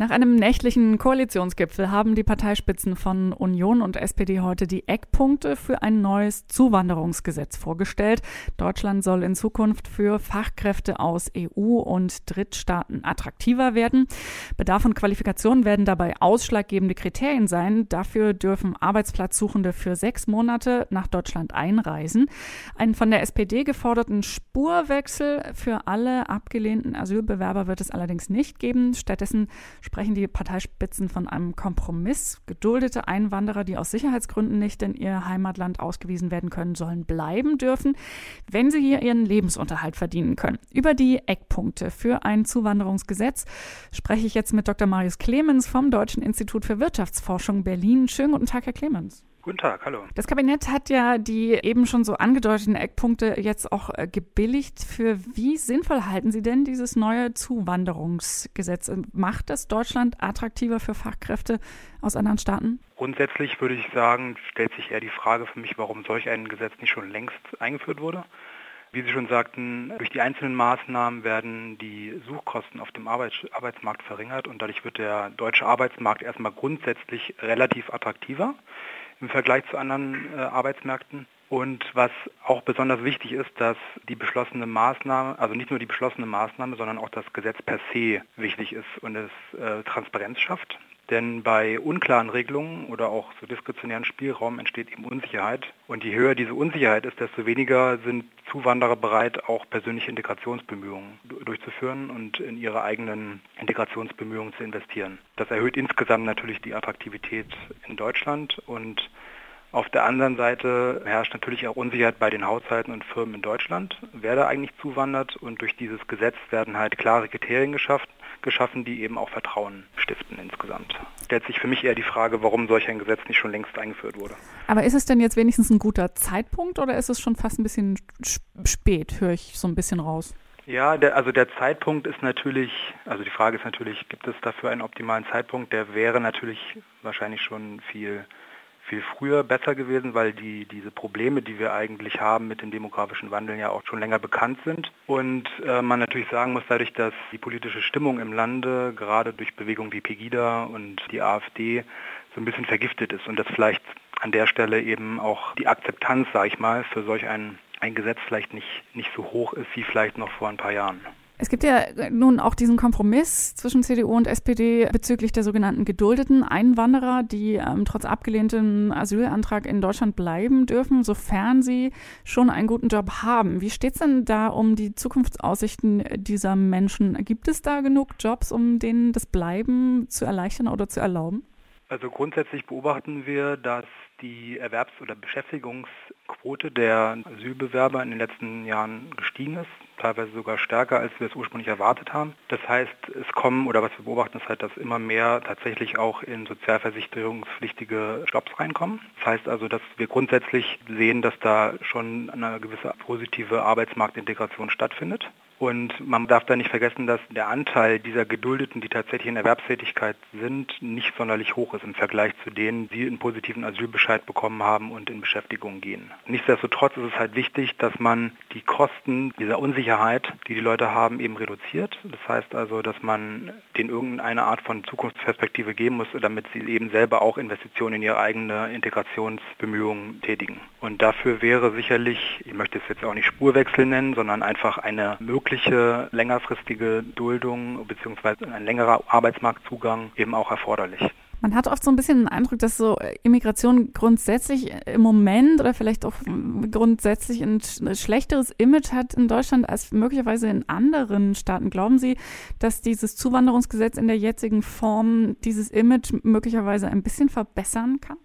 Nach einem nächtlichen Koalitionsgipfel haben die Parteispitzen von Union und SPD heute die Eckpunkte für ein neues Zuwanderungsgesetz vorgestellt. Deutschland soll in Zukunft für Fachkräfte aus EU und Drittstaaten attraktiver werden. Bedarf und Qualifikation werden dabei ausschlaggebende Kriterien sein. Dafür dürfen Arbeitsplatzsuchende für sechs Monate nach Deutschland einreisen. Einen von der SPD geforderten Spurwechsel für alle abgelehnten Asylbewerber wird es allerdings nicht geben. Stattdessen sprechen die Parteispitzen von einem Kompromiss. Geduldete Einwanderer, die aus Sicherheitsgründen nicht in ihr Heimatland ausgewiesen werden können, sollen bleiben dürfen, wenn sie hier ihren Lebensunterhalt verdienen können. Über die Eckpunkte für ein Zuwanderungsgesetz spreche ich jetzt mit Dr. Marius Clemens vom Deutschen Institut für Wirtschaftsforschung Berlin. Schönen guten Tag, Herr Clemens. Guten Tag, hallo. Das Kabinett hat ja die eben schon so angedeuteten Eckpunkte jetzt auch äh, gebilligt. Für wie sinnvoll halten Sie denn dieses neue Zuwanderungsgesetz? Macht das Deutschland attraktiver für Fachkräfte aus anderen Staaten? Grundsätzlich würde ich sagen, stellt sich eher die Frage für mich, warum solch ein Gesetz nicht schon längst eingeführt wurde. Wie Sie schon sagten, durch die einzelnen Maßnahmen werden die Suchkosten auf dem Arbeitsmarkt verringert und dadurch wird der deutsche Arbeitsmarkt erstmal grundsätzlich relativ attraktiver im Vergleich zu anderen äh, Arbeitsmärkten. Und was auch besonders wichtig ist, dass die beschlossene Maßnahme, also nicht nur die beschlossene Maßnahme, sondern auch das Gesetz per se wichtig ist und es äh, Transparenz schafft. Denn bei unklaren Regelungen oder auch so diskretionären Spielraum entsteht eben Unsicherheit. Und je höher diese Unsicherheit ist, desto weniger sind Zuwanderer bereit, auch persönliche Integrationsbemühungen durchzuführen und in ihre eigenen Integrationsbemühungen zu investieren. Das erhöht insgesamt natürlich die Attraktivität in Deutschland und auf der anderen Seite herrscht natürlich auch Unsicherheit bei den Haushalten und Firmen in Deutschland, wer da eigentlich zuwandert. Und durch dieses Gesetz werden halt klare Kriterien geschafft, geschaffen, die eben auch Vertrauen stiften insgesamt. Stellt sich für mich eher die Frage, warum solch ein Gesetz nicht schon längst eingeführt wurde. Aber ist es denn jetzt wenigstens ein guter Zeitpunkt oder ist es schon fast ein bisschen spät, höre ich so ein bisschen raus? Ja, der, also der Zeitpunkt ist natürlich, also die Frage ist natürlich, gibt es dafür einen optimalen Zeitpunkt? Der wäre natürlich wahrscheinlich schon viel viel früher besser gewesen, weil die, diese Probleme, die wir eigentlich haben mit dem demografischen Wandel ja auch schon länger bekannt sind. Und äh, man natürlich sagen muss, dadurch, dass die politische Stimmung im Lande, gerade durch Bewegungen wie Pegida und die AfD, so ein bisschen vergiftet ist und dass vielleicht an der Stelle eben auch die Akzeptanz, sage ich mal, für solch ein, ein Gesetz vielleicht nicht, nicht so hoch ist wie vielleicht noch vor ein paar Jahren. Es gibt ja nun auch diesen Kompromiss zwischen CDU und SPD bezüglich der sogenannten geduldeten Einwanderer, die ähm, trotz abgelehntem Asylantrag in Deutschland bleiben dürfen, sofern sie schon einen guten Job haben. Wie steht es denn da um die Zukunftsaussichten dieser Menschen? Gibt es da genug Jobs, um denen das Bleiben zu erleichtern oder zu erlauben? Also grundsätzlich beobachten wir, dass die Erwerbs- oder Beschäftigungsquote der Asylbewerber in den letzten Jahren gestiegen ist, teilweise sogar stärker, als wir es ursprünglich erwartet haben. Das heißt, es kommen, oder was wir beobachten, ist halt, dass immer mehr tatsächlich auch in sozialversicherungspflichtige Jobs reinkommen. Das heißt also, dass wir grundsätzlich sehen, dass da schon eine gewisse positive Arbeitsmarktintegration stattfindet. Und man darf da nicht vergessen, dass der Anteil dieser Geduldeten, die tatsächlich in Erwerbstätigkeit sind, nicht sonderlich hoch ist im Vergleich zu denen, die einen positiven Asylbescheid bekommen haben und in Beschäftigung gehen. Nichtsdestotrotz ist es halt wichtig, dass man die Kosten dieser Unsicherheit, die die Leute haben, eben reduziert. Das heißt also, dass man denen irgendeine Art von Zukunftsperspektive geben muss, damit sie eben selber auch Investitionen in ihre eigene Integrationsbemühungen tätigen. Und dafür wäre sicherlich, ich möchte es jetzt auch nicht Spurwechsel nennen, sondern einfach eine Möglichkeit, mögliche längerfristige Duldung bzw. ein längerer Arbeitsmarktzugang eben auch erforderlich. Man hat oft so ein bisschen den Eindruck, dass so Immigration grundsätzlich im Moment oder vielleicht auch grundsätzlich ein schlechteres Image hat in Deutschland als möglicherweise in anderen Staaten. Glauben Sie, dass dieses Zuwanderungsgesetz in der jetzigen Form dieses Image möglicherweise ein bisschen verbessern kann?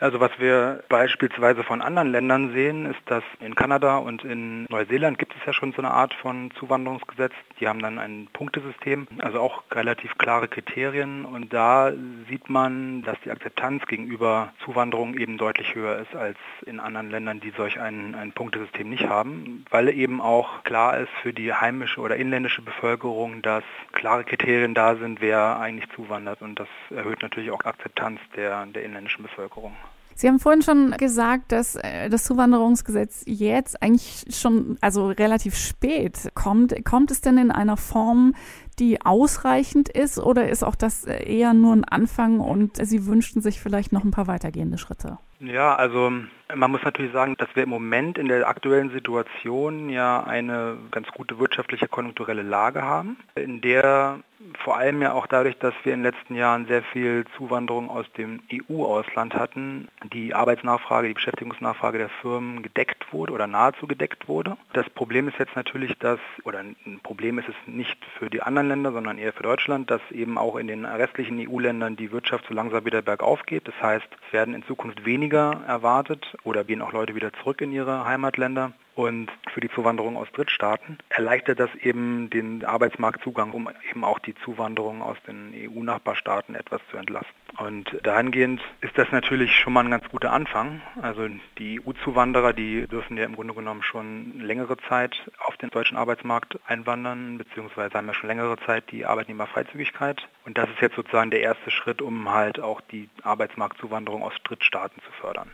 Also was wir beispielsweise von anderen Ländern sehen, ist, dass in Kanada und in Neuseeland gibt es ja schon so eine Art von Zuwanderungsgesetz. Die haben dann ein Punktesystem, also auch relativ klare Kriterien. Und da sieht man, dass die Akzeptanz gegenüber Zuwanderung eben deutlich höher ist als in anderen Ländern, die solch ein, ein Punktesystem nicht haben, weil eben auch klar ist für die heimische oder inländische Bevölkerung, dass klare Kriterien da sind, wer eigentlich zuwandert. Und das erhöht natürlich auch Akzeptanz der, der inländischen Bevölkerung. Sie haben vorhin schon gesagt, dass äh, das Zuwanderungsgesetz jetzt eigentlich schon, also relativ spät kommt. Kommt es denn in einer Form, die ausreichend ist oder ist auch das eher nur ein Anfang und Sie wünschten sich vielleicht noch ein paar weitergehende Schritte? Ja, also man muss natürlich sagen, dass wir im Moment in der aktuellen Situation ja eine ganz gute wirtschaftliche konjunkturelle Lage haben, in der vor allem ja auch dadurch, dass wir in den letzten Jahren sehr viel Zuwanderung aus dem EU-Ausland hatten, die Arbeitsnachfrage, die Beschäftigungsnachfrage der Firmen gedeckt wurde oder nahezu gedeckt wurde. Das Problem ist jetzt natürlich, dass, oder ein Problem ist es nicht für die anderen Länder, sondern eher für Deutschland, dass eben auch in den restlichen EU-Ländern die Wirtschaft so langsam wieder bergauf geht. Das heißt, es werden in Zukunft weniger erwartet oder gehen auch Leute wieder zurück in ihre Heimatländer und für die Zuwanderung aus Drittstaaten erleichtert das eben den Arbeitsmarktzugang, um eben auch die Zuwanderung aus den EU-Nachbarstaaten etwas zu entlasten. Und dahingehend ist das natürlich schon mal ein ganz guter Anfang. Also die EU-Zuwanderer, die dürfen ja im Grunde genommen schon längere Zeit auf den deutschen Arbeitsmarkt einwandern, beziehungsweise haben ja schon längere Zeit die Arbeitnehmerfreizügigkeit. Und das ist jetzt sozusagen der erste Schritt, um halt auch die Arbeitsmarktzuwanderung aus Drittstaaten zu fördern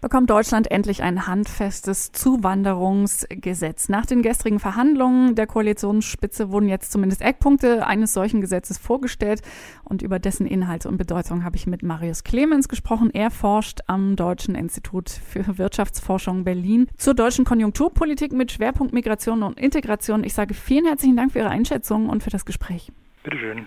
bekommt Deutschland endlich ein handfestes Zuwanderungsgesetz. Nach den gestrigen Verhandlungen der Koalitionsspitze wurden jetzt zumindest Eckpunkte eines solchen Gesetzes vorgestellt und über dessen Inhalte und Bedeutung habe ich mit Marius Clemens gesprochen. Er forscht am Deutschen Institut für Wirtschaftsforschung Berlin zur deutschen Konjunkturpolitik mit Schwerpunkt Migration und Integration. Ich sage vielen herzlichen Dank für Ihre Einschätzung und für das Gespräch. Bitteschön.